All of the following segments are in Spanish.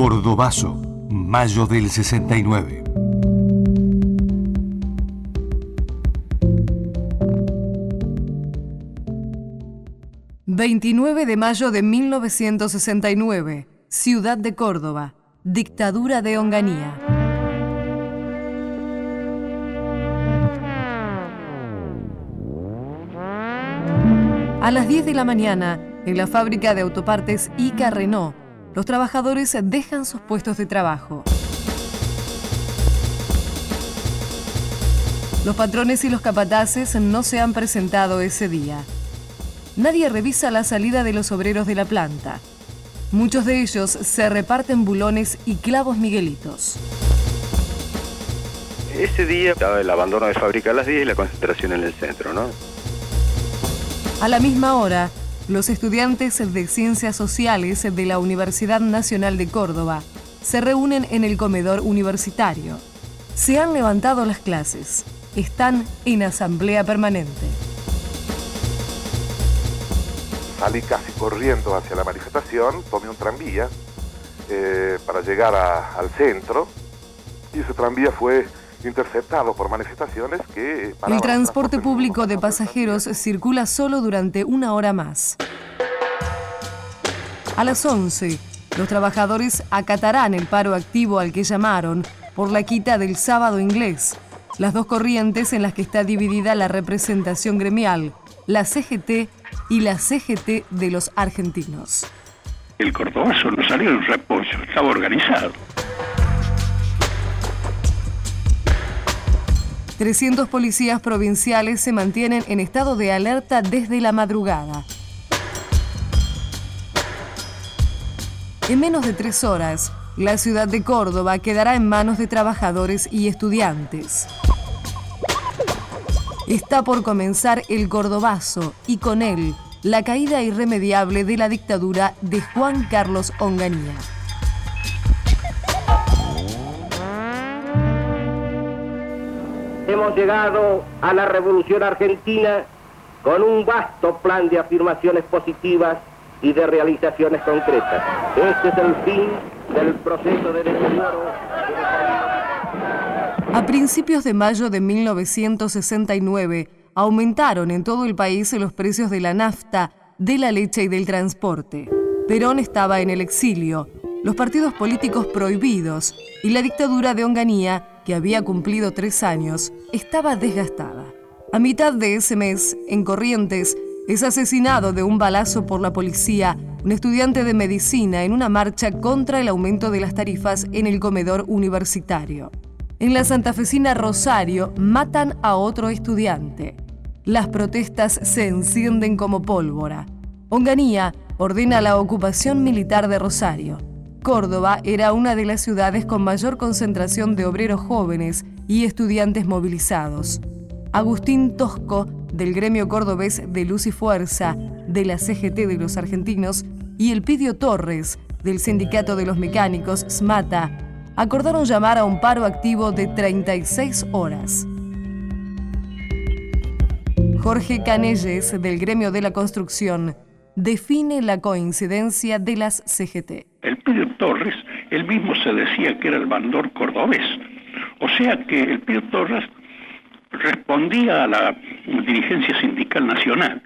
Cordobazo, mayo del 69. ...29 de mayo de 1969... ...Ciudad de Córdoba... ...dictadura de Onganía... A las 10 de la mañana, en la fábrica de autopartes Ica Renault, los trabajadores dejan sus puestos de trabajo. Los patrones y los capataces no se han presentado ese día. Nadie revisa la salida de los obreros de la planta. Muchos de ellos se reparten bulones y clavos miguelitos. Ese día estaba el abandono de fábrica a las 10 y la concentración en el centro, ¿no? A la misma hora, los estudiantes de Ciencias Sociales de la Universidad Nacional de Córdoba se reúnen en el comedor universitario. Se han levantado las clases. Están en asamblea permanente. Salí casi corriendo hacia la manifestación, tomé un tranvía eh, para llegar al centro y ese tranvía fue interceptado por manifestaciones que... El transporte público de pasajeros circula solo durante una hora más. A las 11, los trabajadores acatarán el paro activo al que llamaron por la quita del sábado inglés, las dos corrientes en las que está dividida la representación gremial, la CGT y la CGT de los argentinos. El cordobazo no salió en reposo, estaba organizado. 300 policías provinciales se mantienen en estado de alerta desde la madrugada. En menos de tres horas, la ciudad de Córdoba quedará en manos de trabajadores y estudiantes. Está por comenzar el Cordobazo y con él la caída irremediable de la dictadura de Juan Carlos Onganía. Hemos llegado a la Revolución Argentina con un vasto plan de afirmaciones positivas y de realizaciones concretas. Este es el fin del proceso de deterioro. A principios de mayo de 1969, aumentaron en todo el país los precios de la nafta, de la leche y del transporte. Perón estaba en el exilio, los partidos políticos prohibidos y la dictadura de Onganía que había cumplido tres años, estaba desgastada. A mitad de ese mes, en Corrientes, es asesinado de un balazo por la policía un estudiante de medicina en una marcha contra el aumento de las tarifas en el comedor universitario. En la santafesina Rosario matan a otro estudiante. Las protestas se encienden como pólvora. Onganía ordena la ocupación militar de Rosario. Córdoba era una de las ciudades con mayor concentración de obreros jóvenes y estudiantes movilizados. Agustín Tosco, del gremio cordobés de Luz y Fuerza, de la CGT de los argentinos, y Elpidio Torres, del Sindicato de los Mecánicos, SMATA, acordaron llamar a un paro activo de 36 horas. Jorge Canelles, del gremio de la construcción, define la coincidencia de las CGT. El Pidio Torres, él mismo se decía que era el bandor cordobés. O sea que el Pidio Torres respondía a la dirigencia sindical nacional.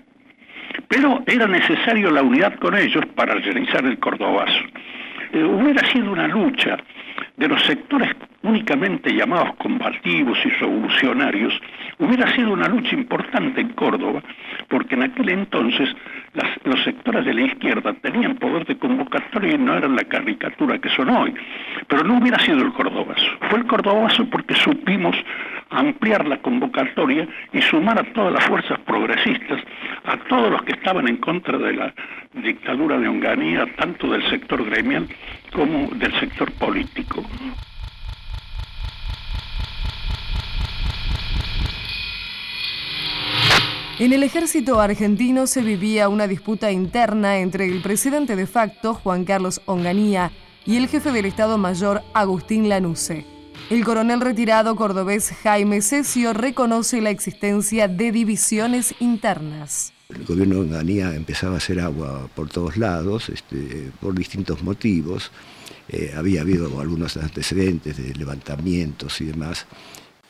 Pero era necesario la unidad con ellos para realizar el cordobazo. Eh, hubiera sido una lucha de los sectores únicamente llamados combativos y revolucionarios, hubiera sido una lucha importante en Córdoba, porque en aquel entonces los sectores de la izquierda tenían poder de convocatoria y no eran la caricatura que son hoy. Pero no hubiera sido el Cordobazo. Fue el Cordobazo porque supimos ampliar la convocatoria y sumar a todas las fuerzas progresistas, a todos los que estaban en contra de la dictadura de Onganía, tanto del sector gremial como del sector político. En el ejército argentino se vivía una disputa interna entre el presidente de facto, Juan Carlos Onganía, y el jefe del Estado Mayor, Agustín Lanusse. El coronel retirado cordobés Jaime Cesio reconoce la existencia de divisiones internas. El gobierno de Onganía empezaba a hacer agua por todos lados, este, por distintos motivos. Eh, había habido algunos antecedentes de levantamientos y demás.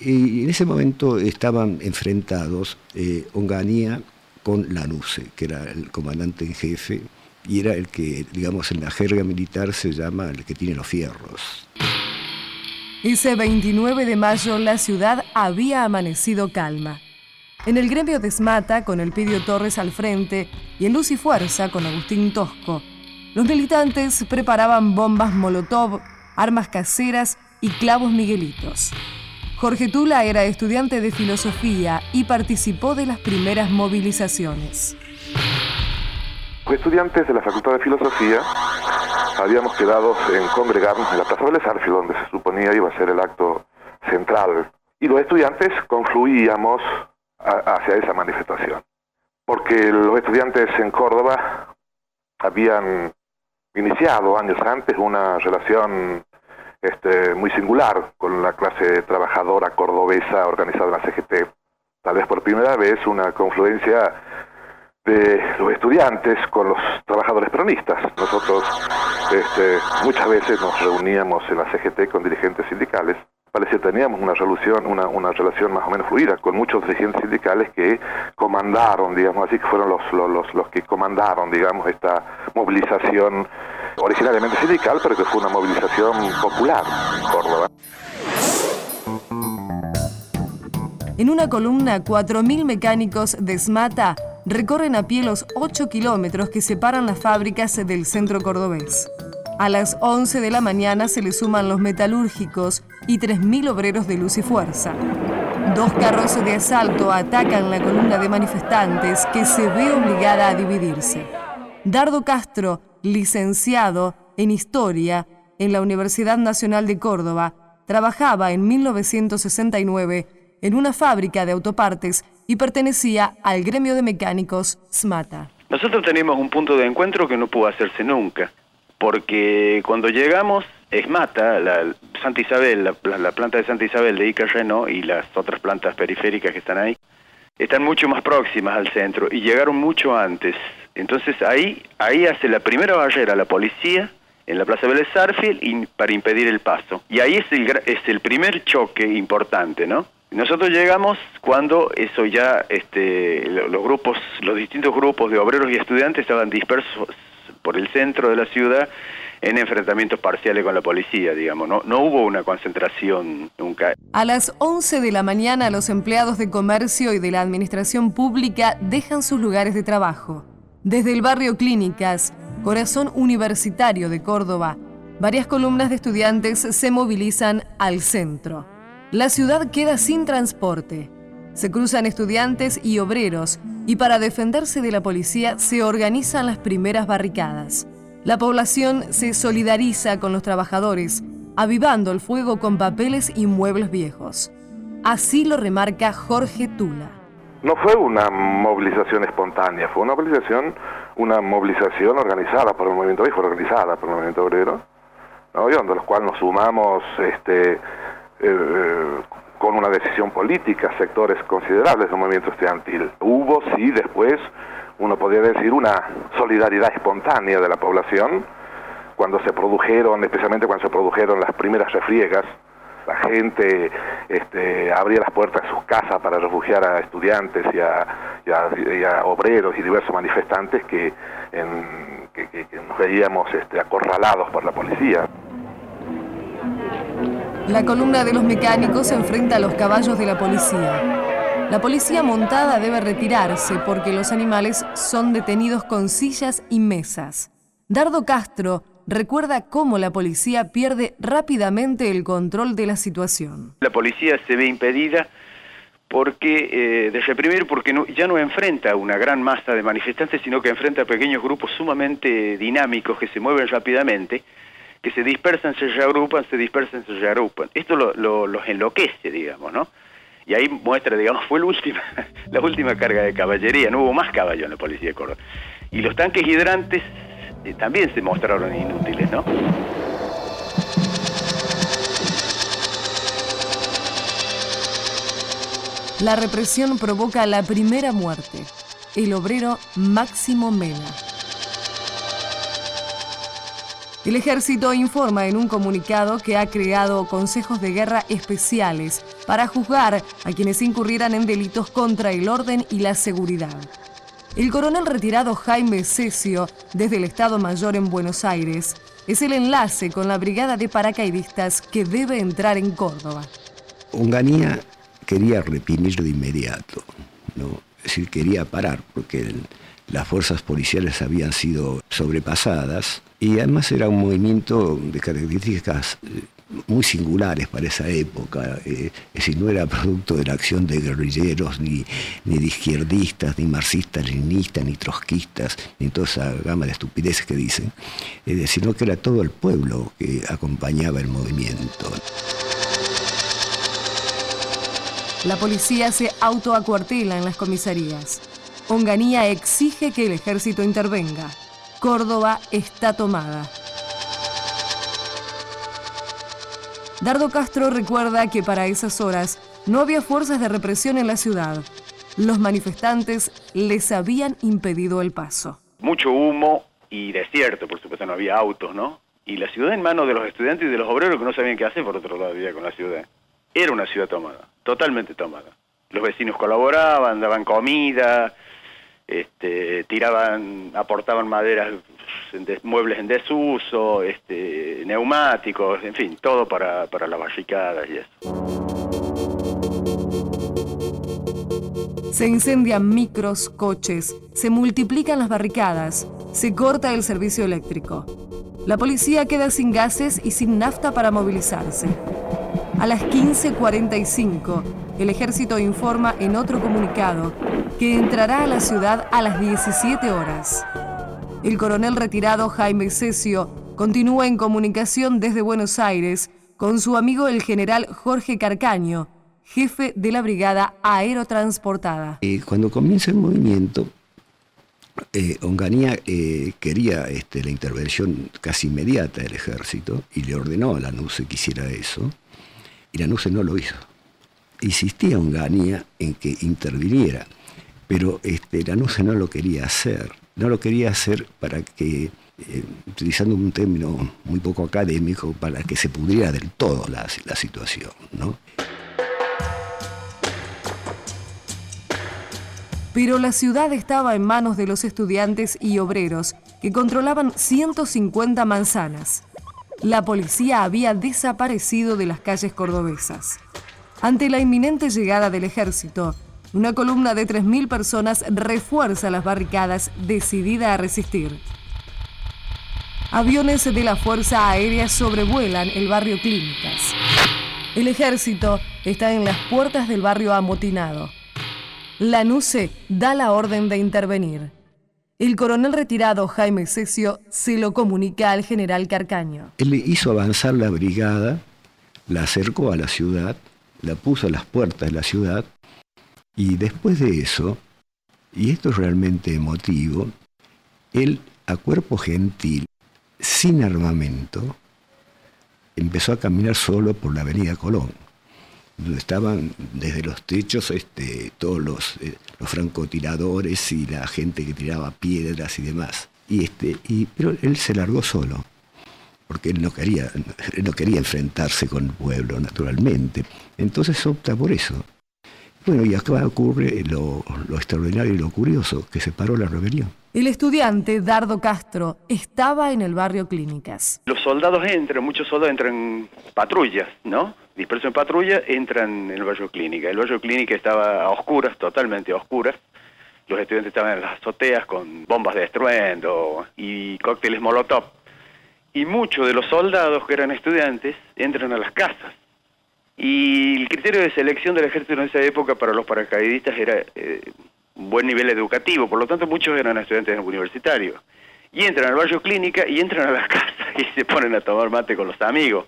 Y en ese momento estaban enfrentados eh, Onganía con Lanuse, que era el comandante en jefe y era el que, digamos, en la jerga militar se llama el que tiene los fierros. Ese 29 de mayo la ciudad había amanecido calma. En el gremio de Esmata, con el Pidio Torres al frente, y en Luz y Fuerza, con Agustín Tosco, los militantes preparaban bombas Molotov, armas caseras y clavos miguelitos. Jorge Tula era estudiante de filosofía y participó de las primeras movilizaciones. Los estudiantes de la Facultad de Filosofía habíamos quedado en congregarnos en la Plaza Vélez donde se suponía iba a ser el acto central. Y los estudiantes confluíamos hacia esa manifestación. Porque los estudiantes en Córdoba habían iniciado años antes una relación este, muy singular con la clase trabajadora cordobesa organizada en la CGT. Tal vez por primera vez una confluencia de los estudiantes con los trabajadores peronistas. Nosotros este, muchas veces nos reuníamos en la CGT con dirigentes sindicales. Parecía que teníamos una relación, una, una relación más o menos fluida con muchos dirigentes sindicales que comandaron, digamos así, que fueron los, los, los que comandaron, digamos, esta movilización originariamente sindical, pero que fue una movilización popular en Córdoba. En una columna, 4.000 mecánicos de SMATA recorren a pie los 8 kilómetros que separan las fábricas del centro cordobés. A las 11 de la mañana se le suman los metalúrgicos y 3.000 obreros de luz y fuerza. Dos carros de asalto atacan la columna de manifestantes que se ve obligada a dividirse. Dardo Castro, licenciado en Historia en la Universidad Nacional de Córdoba, trabajaba en 1969 en una fábrica de autopartes y pertenecía al gremio de mecánicos SMATA. Nosotros tenemos un punto de encuentro que no pudo hacerse nunca, porque cuando llegamos, SMATA, la Santa Isabel, la, planta de Santa Isabel de Ica Renault y las otras plantas periféricas que están ahí, están mucho más próximas al centro y llegaron mucho antes. Entonces ahí, ahí hace la primera barrera la policía en la Plaza Vélez Sarfield para impedir el paso. Y ahí es el, es el primer choque importante, ¿no? Nosotros llegamos cuando eso ya, este, los grupos, los distintos grupos de obreros y estudiantes estaban dispersos por el centro de la ciudad en enfrentamientos parciales con la policía, digamos, no, no hubo una concentración nunca. A las 11 de la mañana los empleados de comercio y de la administración pública dejan sus lugares de trabajo. Desde el barrio Clínicas, corazón universitario de Córdoba, varias columnas de estudiantes se movilizan al centro. La ciudad queda sin transporte. Se cruzan estudiantes y obreros y para defenderse de la policía se organizan las primeras barricadas. La población se solidariza con los trabajadores, avivando el fuego con papeles y muebles viejos. Así lo remarca Jorge Tula. No fue una movilización espontánea, fue una movilización, una movilización organizada por el movimiento obrero, organizada por el movimiento obrero, donde los cuales nos sumamos este, eh, con una decisión política sectores considerables del movimiento estudiantil. Hubo, sí, después, uno podría decir, una solidaridad espontánea de la población cuando se produjeron, especialmente cuando se produjeron las primeras refriegas, la gente este, abría las puertas de sus casas para refugiar a estudiantes y a, obreros y diversos manifestantes que, nos veíamos este, acorralados por la policía. La columna de los mecánicos se enfrenta a los caballos de la policía. La policía montada debe retirarse porque los animales son detenidos con sillas y mesas. Dardo Castro recuerda cómo la policía pierde rápidamente el control de la situación. La policía se ve impedida porque eh, de porque ya no enfrenta una gran masa de manifestantes, sino que enfrenta a pequeños grupos sumamente dinámicos que se mueven rápidamente que se dispersan, se reagrupan, se dispersan, se reagrupan. Esto lo, los enloquece, digamos, ¿no? Y ahí muestra, digamos, fue la última, la última carga de caballería, no hubo más caballo en la policía de Córdoba. Y los tanques hidrantes eh, también se mostraron inútiles, ¿no? La represión provoca la primera muerte. el obrero Máximo Mena. El ejército informa en un comunicado que ha creado consejos de guerra especiales para juzgar a quienes incurrieran en delitos contra el orden y la seguridad. El coronel retirado Jaime Cesio, desde el Estado Mayor en Buenos Aires, es el enlace con la brigada de paracaidistas que debe entrar en Córdoba. Onganía quería reprimir de inmediato, ¿no? es decir, quería parar, porque las fuerzas policiales habían sido sobrepasadas y además era un movimiento de características eh, muy singulares para esa época. Eh, es decir, no era producto de la acción de guerrilleros, ni, ni de izquierdistas, ni marxistas, leninistas, ni trotskistas, ni toda esa gama de estupideces que dicen, eh, sino que era todo el pueblo que acompañaba el movimiento. La policía se autoacuartela en las comisarías. Onganía exige que el ejército intervenga. Córdoba está tomada. Dardo Castro recuerda que para esas horas no había fuerzas de represión en la ciudad. Los manifestantes les habían impedido el paso. Mucho humo y desierto, por supuesto, no había autos, ¿no? Y la ciudad en manos de los estudiantes y de los obreros que no sabían qué hacer por otro lado con la ciudad. Era una ciudad tomada, totalmente tomada. Los vecinos colaboraban, daban comida, este, tiraban, aportaban maderas, muebles en desuso, este, neumáticos, en fin, todo para, para las barricadas y eso. Se incendian micros, coches, se multiplican las barricadas, se corta el servicio eléctrico. La policía queda sin gases y sin nafta para movilizarse. A las 15.45, el ejército informa en otro comunicado que entrará a la ciudad a las 17 horas. El coronel retirado Jaime Cesio continúa en comunicación desde Buenos Aires con su amigo el general Jorge Carcaño, jefe de la brigada aerotransportada. Cuando comienza el movimiento, eh, Onganía eh, quería este, la intervención casi inmediata del ejército y le ordenó a la NUCE que hiciera eso y la NUCE no lo hizo. Insistía Onganía en que interviniera, pero este, la NUCE no lo quería hacer. No lo quería hacer para que, eh, utilizando un término muy poco académico, para que se pudriera del todo la, la situación. ¿no? Pero la ciudad estaba en manos de los estudiantes y obreros que controlaban 150 manzanas la policía había desaparecido de las calles cordobesas. Ante la inminente llegada del ejército, una columna de 3.000 personas refuerza las barricadas decidida a resistir. Aviones de la Fuerza Aérea sobrevuelan el barrio Clínicas. El ejército está en las puertas del barrio amotinado. La NUCE da la orden de intervenir. El coronel retirado Jaime Cesio se lo comunica al general Carcaño. Él hizo avanzar la brigada, la acercó a la ciudad, la puso a las puertas de la ciudad y después de eso, y esto es realmente emotivo, él a cuerpo gentil, sin armamento, empezó a caminar solo por la avenida Colón donde estaban desde los techos este, todos los, eh, los, francotiradores y la gente que tiraba piedras y demás. Y este, y, pero él se largó solo, porque él no quería, no quería enfrentarse con el pueblo, naturalmente. Entonces opta por eso. Bueno, y acá ocurre lo, lo extraordinario y lo curioso, que se paró la rebelión. El estudiante Dardo Castro estaba en el barrio Clínicas. Los soldados entran, muchos soldados entran en patrullas, ¿no? Dispersos en patrulla, entran en el barrio Clínica. El barrio Clínica estaba a oscuras, totalmente a oscuras. Los estudiantes estaban en las azoteas con bombas de estruendo y cócteles molotov. Y muchos de los soldados que eran estudiantes entran a las casas. Y el criterio de selección del ejército en esa época para los paracaidistas era eh, un buen nivel educativo, por lo tanto muchos eran estudiantes universitarios. Y entran al barrio clínica y entran a las casas y se ponen a tomar mate con los amigos.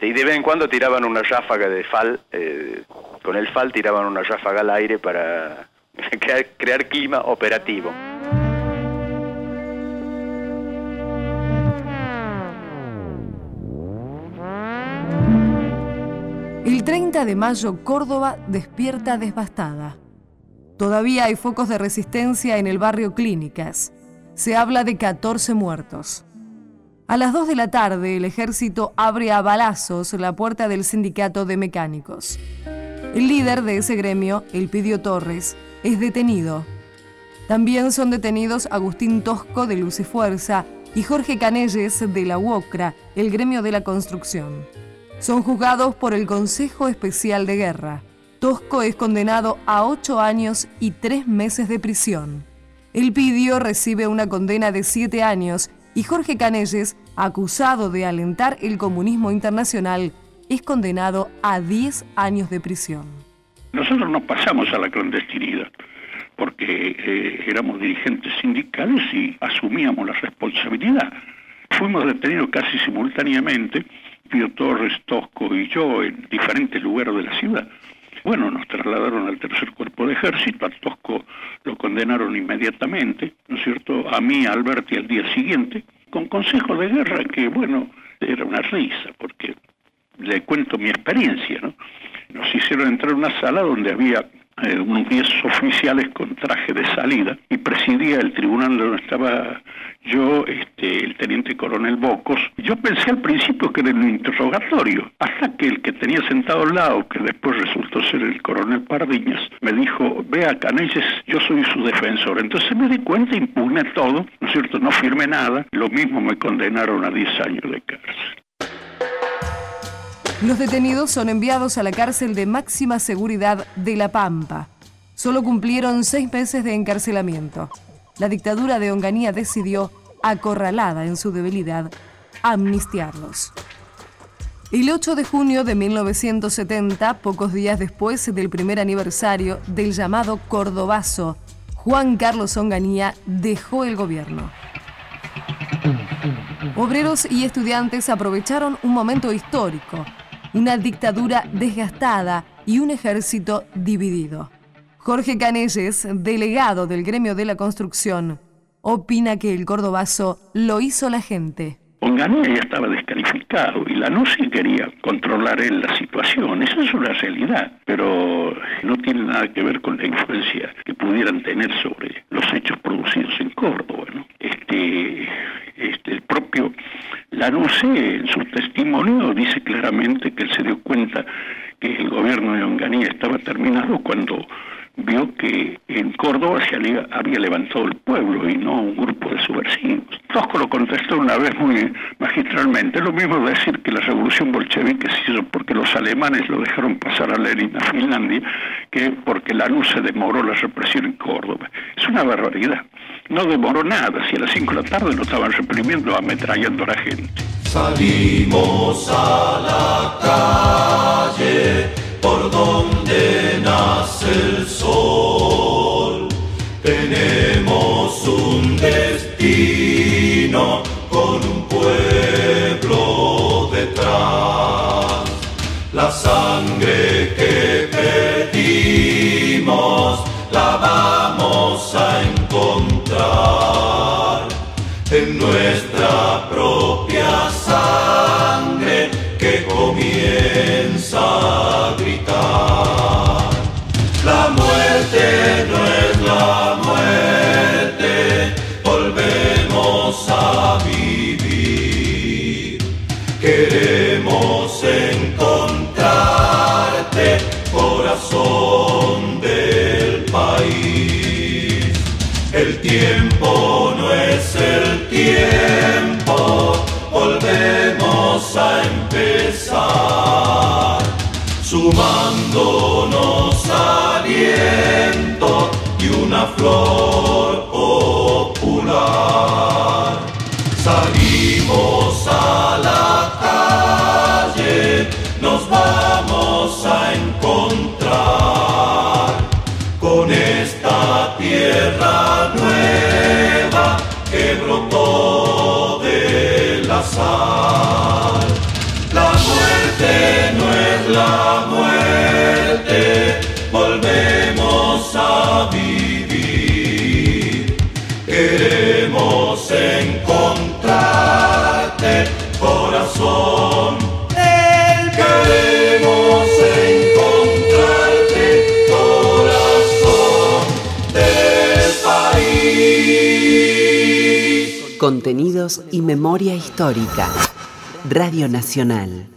Y de vez en cuando tiraban una ráfaga de fal, eh, con el fal tiraban una ráfaga al aire para crear, crear clima operativo. El 30 de mayo Córdoba despierta devastada. Todavía hay focos de resistencia en el barrio Clínicas. Se habla de 14 muertos. A las 2 de la tarde, el ejército abre a balazos la puerta del sindicato de mecánicos. El líder de ese gremio, Elpidio Torres, es detenido. También son detenidos Agustín Tosco de Luz y Fuerza y Jorge Canelles de la UOCRA, el gremio de la construcción. Son juzgados por el Consejo Especial de Guerra. Tosco es condenado a ocho años y tres meses de prisión. Elpidio recibe una condena de siete años y Jorge Canelles, acusado de alentar el comunismo internacional, es condenado a 10 años de prisión. Nosotros nos pasamos a la clandestinidad porque eh, éramos dirigentes sindicales y asumíamos la responsabilidad. Fuimos detenidos casi simultáneamente, Torres, Tosco y yo, en diferentes lugares de la ciudad. Bueno, nos trasladaron al tercer cuerpo de ejército, a Tosco lo condenaron inmediatamente, ¿no es cierto? A mí, a Alberti, al día siguiente, con consejo de guerra que, bueno, era una risa, porque le cuento mi experiencia, ¿no? Nos hicieron entrar a una sala donde había eh, unos 10 oficiales con traje de salida y presidía el tribunal donde estaba yo, este, el teniente coronel Bocos. Yo pensé al principio que era un interrogatorio, hasta que el que tenía sentado al lado, que después resultó ser el coronel Pardiñas, me dijo, vea Canelles, yo soy su defensor. Entonces me di cuenta, impugné todo, ¿no cierto? No firmé nada, lo mismo me condenaron a 10 años de cárcel. Los detenidos son enviados a la cárcel de máxima seguridad de La Pampa. Solo cumplieron seis meses de encarcelamiento. La dictadura de Onganía decidió, acorralada en su debilidad, amnistiarlos. El 8 de junio de 1970, pocos días después del primer aniversario del llamado Cordobazo, Juan Carlos Onganía dejó el gobierno. Obreros y estudiantes aprovecharon un momento histórico una dictadura desgastada y un ejército dividido. Jorge Canelles, delegado del gremio de la construcción, opina que el cordobazo lo hizo la gente. Onganía ya estaba descalificado y la NUCI quería controlar en la situación. Esa es una realidad, pero no tiene nada que ver con la influencia que pudieran tener sobre los hechos producidos en Córdoba. Este, este, Lanusse, en su testimonio, dice claramente que él se dio cuenta que el gobierno de Onganía estaba terminado cuando vio que en Córdoba se había, levantado el pueblo y no un grupo de subversivos. Tosco lo contestó una vez muy magistralmente, lo mismo decir que la revolución bolchevique se hizo porque los alemanes lo dejaron pasar a Lenin a Finlandia, que porque la luz se demoró la represión en Córdoba. Es una barbaridad. No demoró nada, si a las 5 de la tarde lo estaban reprimiendo, ametrallando a la gente. Salimos a la calle por donde nace el sol. Tenemos un destino popular. Salimos a la calle, nos vamos a encontrar con esta tierra nueva que brotó corazón. El queremos encontrarte, corazón del país. Contenidos y memoria histórica. Radio Nacional.